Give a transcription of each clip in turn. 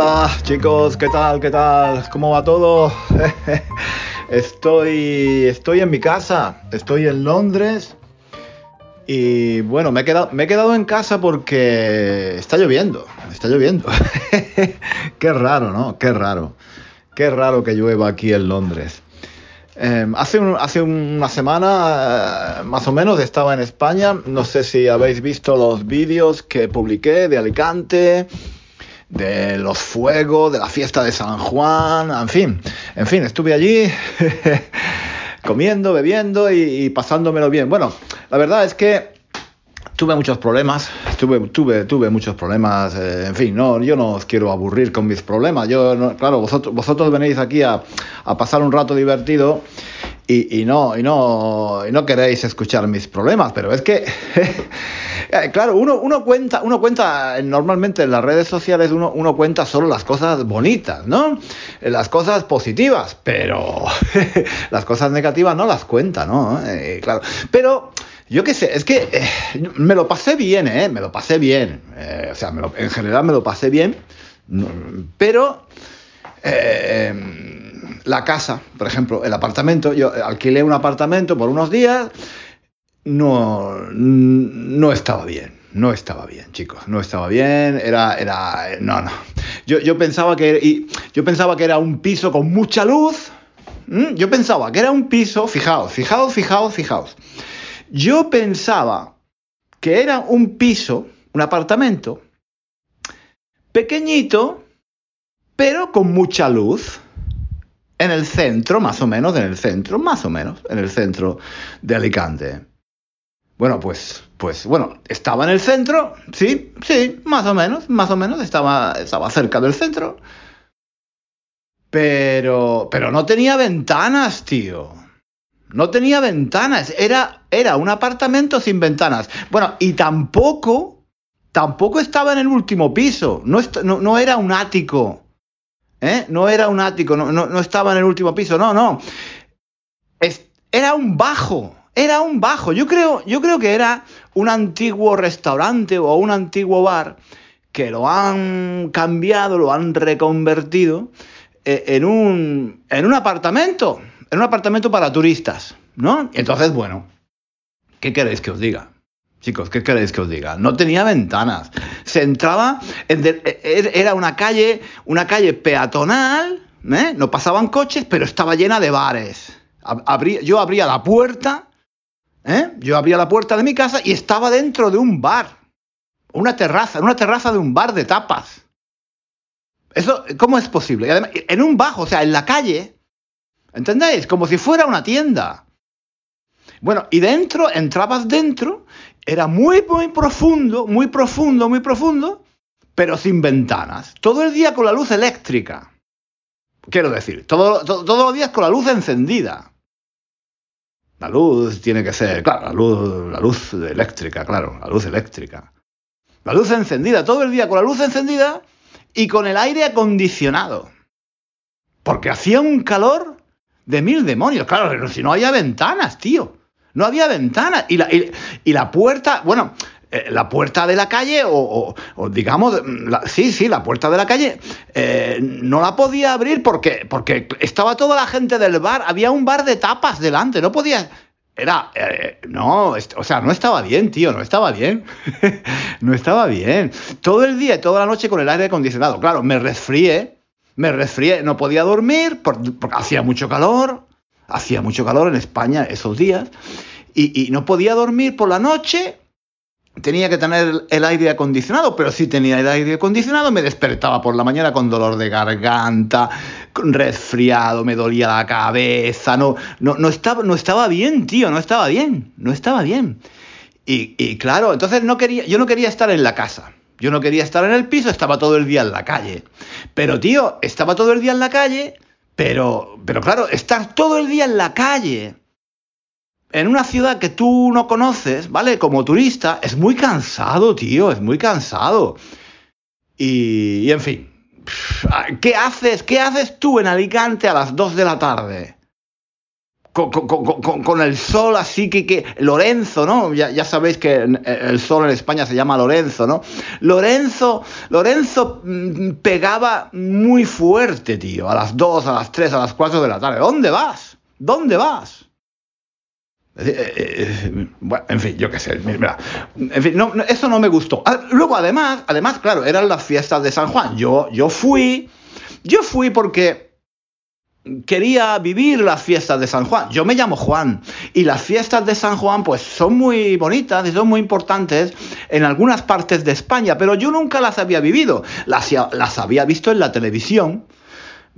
Hola chicos, ¿qué tal? ¿Qué tal? ¿Cómo va todo? estoy, estoy en mi casa, estoy en Londres y bueno, me he, quedado, me he quedado en casa porque está lloviendo, está lloviendo. Qué raro, ¿no? Qué raro. Qué raro que llueva aquí en Londres. Em, hace, hace, una semana, eh, más o menos, estaba en España. No sé si habéis visto los vídeos que publiqué de Alicante de los fuegos, de la fiesta de San Juan, en fin, en fin, estuve allí comiendo, bebiendo y, pasándomelo bien. Bueno, la verdad es que tuve muchos problemas, tuve, tuve, tuve muchos problemas, eh, en fin, no, yo no os quiero aburrir con mis problemas, yo, claro, vosotros, vosotros venís aquí a, a pasar un rato divertido y, no, y, no, y no queréis escuchar mis problemas, pero es que, eh, claro, uno, uno, cuenta, uno cuenta, normalmente en las redes sociales uno, uno cuenta solo las cosas bonitas, ¿no? Eh, las cosas positivas, pero las cosas negativas no las cuenta, ¿no? Eh, claro, pero... Yo qué sé, es que me lo pasé bien, ¿eh? Me lo pasé bien. o sea, en general me lo pasé bien. Pero la casa, por ejemplo, el apartamento, yo alquilé un apartamento por unos días, no, no estaba bien, no estaba bien, chicos, no estaba bien, era, era, no, no. Yo, yo pensaba que, yo pensaba que era un piso con mucha luz, yo pensaba que era un piso, fijaos, fijaos, fijaos, fijaos. Yo pensaba que era un piso, un apartamento, pequeñito, pero con mucha luz en el centro, más o menos, en el centro, más o menos, en el centro de Alicante. Bueno, pues, pues, bueno, estaba en el centro, sí, sí, más o menos, más o menos, estaba, estaba cerca del centro. Pero, pero no tenía ventanas, tío. No tenía ventanas, era, era un apartamento sin ventanas. Bueno, y tampoco, tampoco estaba en el último piso, no, no, no era un ático. ¿Eh? No era un ático, no, estaba en el último piso, no, no. era un bajo, era un bajo. Yo creo, yo creo que era un antiguo restaurante o un antiguo bar que lo han cambiado, lo han reconvertido eh, en, un, en un apartamento, en un apartamento para turistas, ¿no? Entonces, bueno, ¿qué queréis que os diga? Chicos, ¿qué queréis que os diga? No tenía ventanas. Se entraba, er, era una calle, una calle peatonal, ¿eh? no pasaban coches, pero estaba llena de bares. yo abría la puerta, ¿eh? yo abría la puerta de mi casa y estaba dentro de un bar, una terraza, una terraza de un bar de tapas. Eso, ¿cómo es posible? en un bajo, o sea, en la calle, ¿entendéis? Como si fuera una tienda. Bueno, y dentro, entrabas dentro era muy, muy profundo, muy profundo, muy profundo, pero sin ventanas. Todo el día con la luz eléctrica. Quiero decir, todo, todos los días con la luz encendida. La luz tiene que ser, claro, la luz, la luz eléctrica, claro, la luz eléctrica. La luz encendida, todo el día con la luz encendida y con el aire acondicionado. Porque hacía un calor de mil demonios. Claro, si no había ventanas, tío. No había ventana. Y la, y, la puerta, bueno, eh, la puerta de la calle, o, digamos, sí, sí, la puerta de la calle, eh, no la podía abrir porque, porque estaba toda la gente del bar, había un bar de tapas delante, no podía... Era, eh, no, o sea, no estaba bien, tío, no estaba bien. no estaba bien. Todo el día y toda la noche con el aire acondicionado. Claro, me resfrié, me resfrié, no podía dormir porque hacía mucho calor, hacía mucho calor en España esos días. Y, no podía dormir por la noche. Tenía que tener el aire acondicionado, pero si tenía el aire acondicionado me despertaba por la mañana con dolor de garganta, con resfriado, me dolía la cabeza, no, no, no, estaba, no estaba bien, tío, no estaba bien, no estaba bien. Y, claro, entonces no quería, yo no quería estar en la casa. Yo no quería estar en el piso, estaba todo el día en la calle. Pero, tío, estaba todo el día en la calle, pero, pero claro, estar todo el día en la calle, en una ciudad que tú no conoces, ¿vale? Como turista, es muy cansado, tío, es muy cansado. Y, y en fin, ¿qué haces? ¿Qué haces tú en Alicante a las 2 de la tarde? con, el sol así que, que Lorenzo, ¿no? Ya, sabéis que el sol en España se llama Lorenzo, ¿no? Lorenzo, Lorenzo mm, pegaba muy fuerte, tío, a las 2, a las 3, a las 4 de la tarde. ¿Dónde vas? ¿Dónde vas? Eh, eh, eh, en fin, yo qué sé, mira, en fin, no, eso no me gustó. Ah, luego, además, además, claro, eran las fiestas de San Juan. Yo, yo fui, yo fui porque quería vivir las fiestas de San Juan. Yo me llamo Juan y las fiestas de San Juan pues son muy bonitas y son muy importantes en algunas partes de España, pero yo nunca las había vivido. Las, las había visto en la televisión.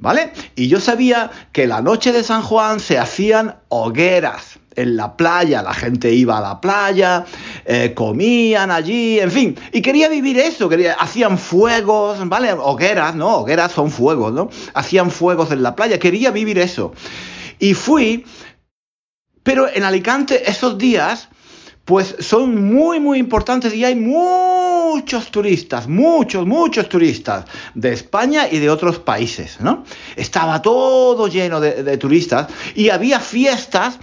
¿Vale? Y yo sabía que la noche de San Juan se hacían hogueras en la playa, la gente iba a la playa, eh, comían allí, en fin, y quería vivir eso, quería, hacían fuegos, ¿vale? Hogueras, ¿no? Hogueras son fuegos, ¿no? Hacían fuegos en la playa, quería vivir eso. Y fui, pero en Alicante esos días, pues son muy, muy importantes y hay muchos turistas, muchos, muchos turistas de España y de otros países, ¿no? Estaba todo lleno de, de turistas y había fiestas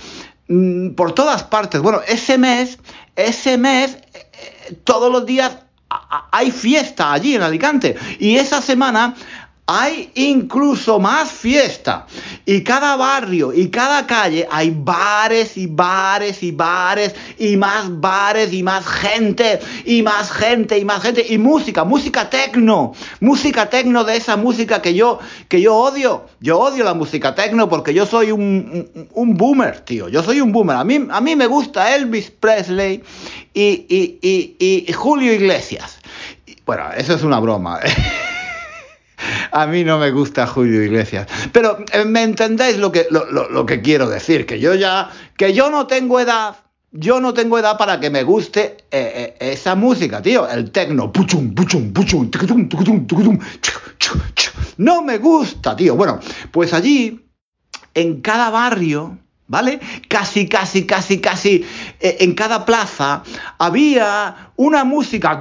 Mm, por todas partes. Bueno, ese mes, ese mes, eh, todos los días hay fiesta allí en Alicante. Y esa semana hay incluso más fiesta. Y cada barrio y cada calle hay bares y bares y bares y más bares y más gente y más gente y más gente y música, música tecno, música tecno de esa música que yo que yo odio. Yo odio la música tecno porque yo soy un, un, boomer, tío. Yo soy un boomer. A mí, a mí me gusta Elvis Presley y, y, y, y Julio Iglesias. Bueno, eso es una broma. A mí no me gusta Julio Iglesias. Pero eh, me entendéis lo que, lo, que quiero decir, que yo ya, que yo no tengo edad, yo no tengo edad para que me guste eh, eh, esa música, tío. El tecno. No me gusta, tío. Bueno, pues allí, en cada barrio, ¿vale? Casi, casi, casi, casi en cada plaza había una música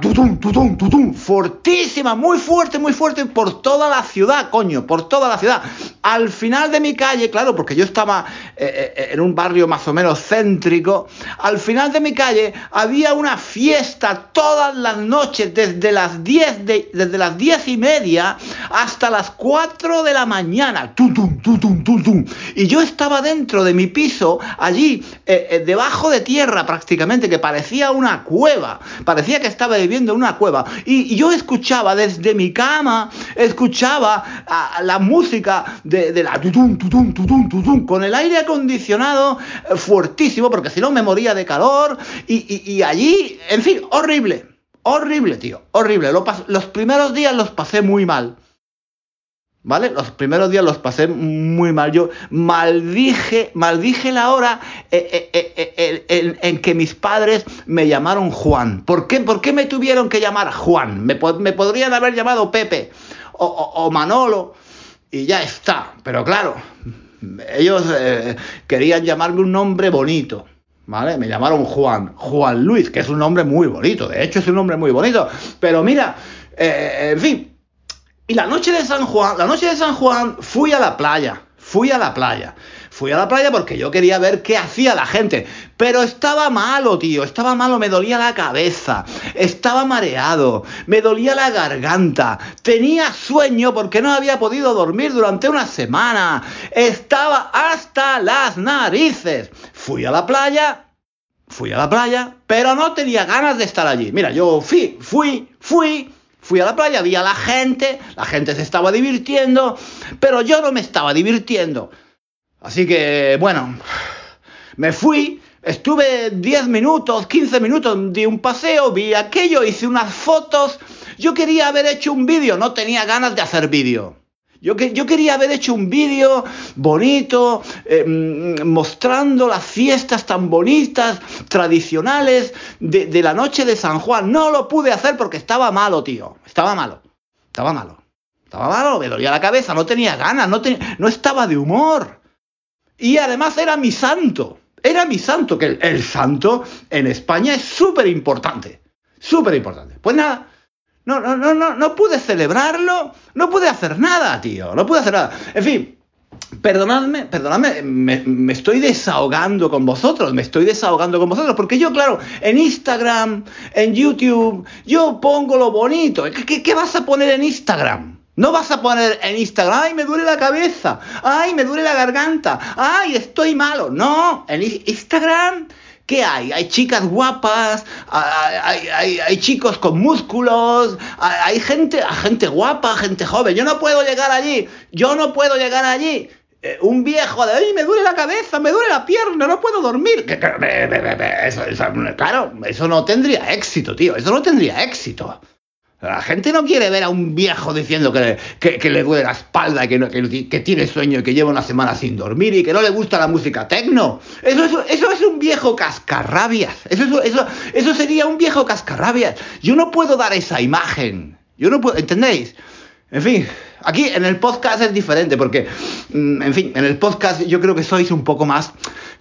fortísima, muy fuerte, muy fuerte por toda la ciudad, coño, por toda la ciudad. Al final de mi calle, claro, porque yo estaba eh, eh, en un barrio más o menos céntrico, al final de mi calle había una fiesta todas las noches, desde las 10, de, desde las diez y media hasta las 4 de la mañana. Tutum, tutum, tutum. Y yo estaba dentro de mi piso, allí, eh, debajo de tierra prácticamente, que parecía una cueva parecía que estaba viviendo en una cueva. Y, yo escuchaba desde mi cama, escuchaba la música de, la tutum, tutum, tutum, tutum, con el aire acondicionado eh, fuertísimo, porque si no me moría de calor. Y, allí, en fin, horrible. Horrible, tío. Horrible. los primeros días los pasé muy mal. ¿Vale? Los primeros días los pasé muy mal. Yo maldije, maldije la hora eh, eh, eh, en, que mis padres me llamaron Juan. ¿Por qué, ¿Por qué me tuvieron que llamar Juan? Me, podrían haber llamado Pepe o, Manolo y ya está. Pero claro, ellos querían llamarme un nombre bonito. ¿Vale? Me llamaron Juan. Juan Luis, que es un nombre muy bonito. De hecho, es un nombre muy bonito. Pero mira, en fin y la noche de San Juan, la noche de San Juan fui a la playa, fui a la playa. Fui a la playa porque yo quería ver qué hacía la gente. Pero estaba malo, tío. Estaba malo, me dolía la cabeza. Estaba mareado. Me dolía la garganta. Tenía sueño porque no había podido dormir durante una semana. Estaba hasta las narices. Fui a la playa. Fui a la playa. Pero no tenía ganas de estar allí. Mira, yo fui, fui, fui. Fui a la playa, vi a la gente, la gente se estaba divirtiendo, pero yo no me estaba divirtiendo. Así que, bueno, me fui, Estuve 10 minutos, 15 minutos, di un paseo, vi aquello, hice unas fotos. Yo quería haber hecho un vídeo, no tenía ganas de hacer vídeo. Yo, yo, quería haber hecho un vídeo bonito, eh, mostrando las fiestas tan bonitas, tradicionales de, de, la noche de San Juan. No lo pude hacer porque estaba malo, tío. Estaba malo. Estaba malo. Estaba malo, me dolía la cabeza, no tenía ganas, no, no estaba de humor. Y además era mi santo. Era mi santo, que el, el santo en España es súper importante. Súper importante. Pues nada, no, no, no, no, no pude celebrarlo, no pude hacer nada, tío, no pude hacer nada. En fin, perdonadme, perdonadme, me, estoy desahogando con vosotros, me estoy desahogando con vosotros, porque yo, claro, en Instagram, en YouTube, yo pongo lo bonito. ¿Qué, vas a poner en Instagram? No vas a poner en Instagram, ay, me duele la cabeza, ay, me duele la garganta, ay, estoy malo. No, en Instagram ¿Qué hay? Hay chicas guapas, hay, chicos con músculos, hay, gente, gente guapa, gente joven. Yo no puedo llegar allí, yo no puedo llegar allí. Eh, un viejo de, ay, me duele la cabeza, me duele la pierna, no puedo dormir. claro, eso no tendría éxito, tío, eso no tendría éxito. La gente no quiere ver a un viejo diciendo que, que, le duele la espalda, y que, que, tiene sueño y que lleva una semana sin dormir y que no le gusta la música tecno. Eso, eso, eso es un viejo cascarrabias. Eso, eso, eso sería un viejo cascarrabias. Yo no puedo dar esa imagen. Yo no puedo, ¿entendéis? En fin, aquí en el podcast es diferente porque, mm, en fin, en el podcast yo creo que sois un poco más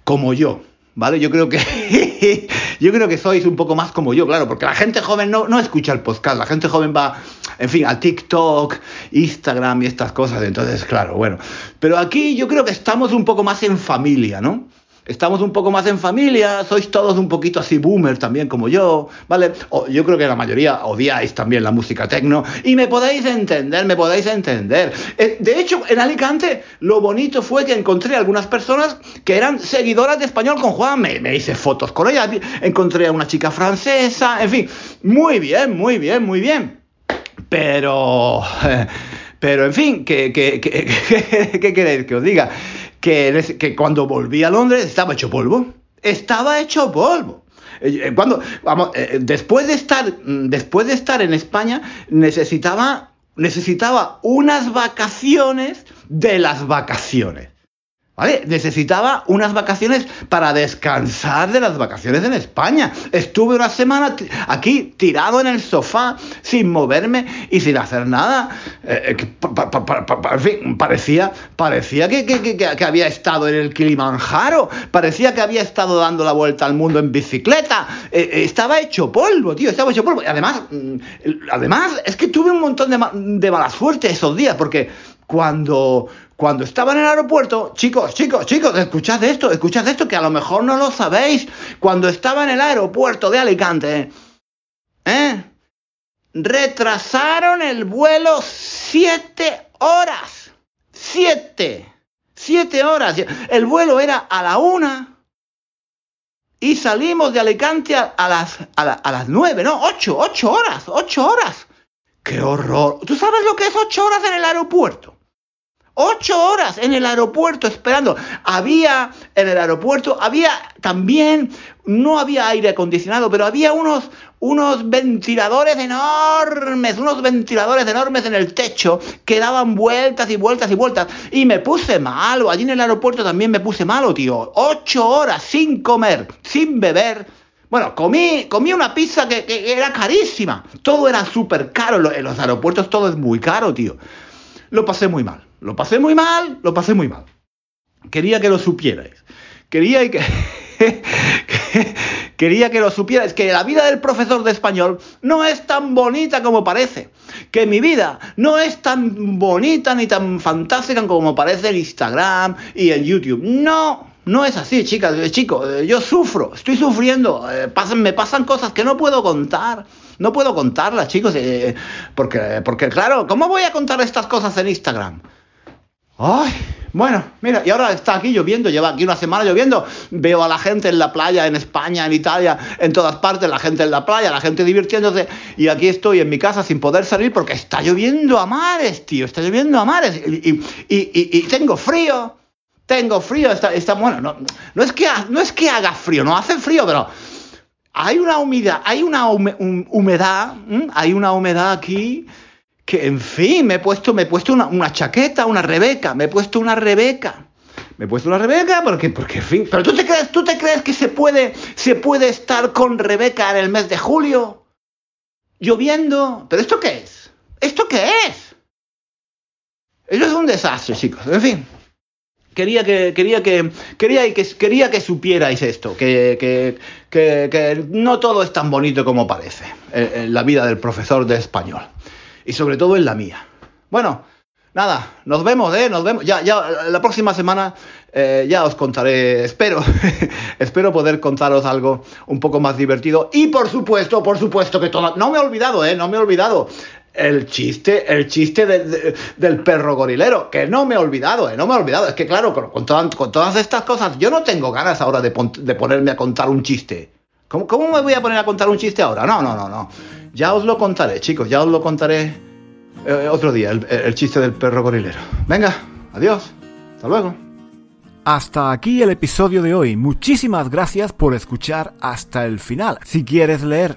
como yo. ¿vale? Yo creo que yo creo que sois un poco más como yo, claro, porque la gente joven no, no escucha el podcast, la gente joven va, en fin, a TikTok, Instagram y estas cosas, entonces, claro, bueno. Pero aquí yo creo que estamos un poco más en familia, ¿no? Estamos un poco más en familia, sois todos un poquito así boomer también como yo, ¿vale? O, yo creo que la mayoría odiáis también la música tecno y me podéis entender, me podéis entender. Eh, de hecho, en Alicante lo bonito fue que encontré algunas personas que eran seguidoras de español con Juan, me, me hice fotos con ella, encontré a una chica francesa, en fin, muy bien, muy bien, muy bien. Pero... Pero en fin, ¿qué, qué, qué, qué queréis que os diga? Que, cuando volví a Londres estaba hecho polvo. Estaba hecho polvo. Eh, eh, cuando, vamos, eh, después, de estar, mm, después de estar en España, necesitaba, necesitaba unas vacaciones de las vacaciones. ¿Vale? Necesitaba unas vacaciones para descansar de las vacaciones en España. Estuve una semana aquí tirado en el sofá, sin moverme y sin hacer nada. Eh, eh, en fin, parecía, parecía que, había estado en el Kilimanjaro. Parecía que había estado dando la vuelta al mundo en bicicleta. Eh, estaba hecho polvo, tío. Estaba hecho polvo. Y además, mm, además, es que tuve un montón de, de mala suerte esos días porque cuando cuando estaba en el aeropuerto, chicos, chicos, chicos, escuchad esto, escuchad esto, que a lo mejor no lo sabéis. Cuando estaba en el aeropuerto de Alicante, ¿eh? Retrasaron el vuelo siete horas. Siete. Siete horas. El vuelo era a la una. Y salimos de Alicante a, las, a, las nueve, no, ocho, ocho horas, ocho horas. ¡Qué horror! ¿Tú sabes lo que es ocho horas en el aeropuerto? Ocho horas en el aeropuerto esperando. Había en el aeropuerto, había también, no había aire acondicionado, pero había unos, unos ventiladores enormes, unos ventiladores enormes en el techo que daban vueltas y vueltas y vueltas. Y me puse malo, allí en el aeropuerto también me puse malo, tío. Ocho horas sin comer, sin beber. Bueno, comí, comí una pizza que, que era carísima. Todo era súper caro. En los aeropuertos todo es muy caro, tío. Lo pasé muy mal. Lo pasé muy mal, lo pasé muy mal. Quería que lo supierais. Quería que... Quería que lo supierais, que la vida del profesor de español no es tan bonita como parece. Que mi vida no es tan bonita ni tan fantástica como parece en Instagram y en YouTube. No, no es así, chicas, eh, chicos. Eh, yo sufro, estoy sufriendo. Eh, me pasan cosas que no puedo contar. No puedo contarlas, chicos. porque, porque, claro, ¿cómo voy a contar estas cosas en Instagram? Ay, bueno, mira, y ahora está aquí lloviendo, lleva aquí una semana lloviendo. Veo a la gente en la playa, en España, en Italia, en todas partes, la gente en la playa, la gente divirtiéndose. Y aquí estoy en mi casa sin poder salir porque está lloviendo a mares, tío. Está lloviendo a mares. Y, y, y, tengo frío. tengo frío, está, está bueno, no, no, es que, no es que haga frío, no hace frío, pero hay una humedad, hay una humedad, hay una humedad aquí que, en fin, me he puesto, me he puesto una, chaqueta, una Rebeca, me he puesto una Rebeca. Me he puesto una Rebeca porque, porque, en fin, pero tú te crees, tú te crees que se puede, se puede estar con Rebeca en el mes de julio, lloviendo, pero ¿esto qué es? ¿Esto qué es? Eso es un desastre, chicos. En fin, quería que quería que quería que quería que supierais esto, que, que, que, no todo es tan bonito como parece en la vida del profesor de español y sobre todo en la mía. Bueno, nada, nos vemos, ¿eh? Nos vemos. Ya, ya, la próxima semana eh, ya os contaré, espero, espero poder contaros algo un poco más divertido. Y por supuesto, por supuesto que todo, no me he olvidado, ¿eh? No me he olvidado el chiste, el chiste del perro gorilero, que no me he olvidado, ¿eh? no me he olvidado. Es que claro, con, con, todas estas cosas, yo no tengo ganas ahora de, ponerme a contar un chiste. ¿Cómo, ¿Cómo, me voy a poner a contar un chiste ahora? No, no, no, no. Ya os lo contaré, chicos, ya os lo contaré eh, otro día, el, el chiste del perro gorilero. Venga, adiós, hasta luego. Hasta aquí el episodio de hoy. Muchísimas gracias por escuchar hasta el final. Si quieres leer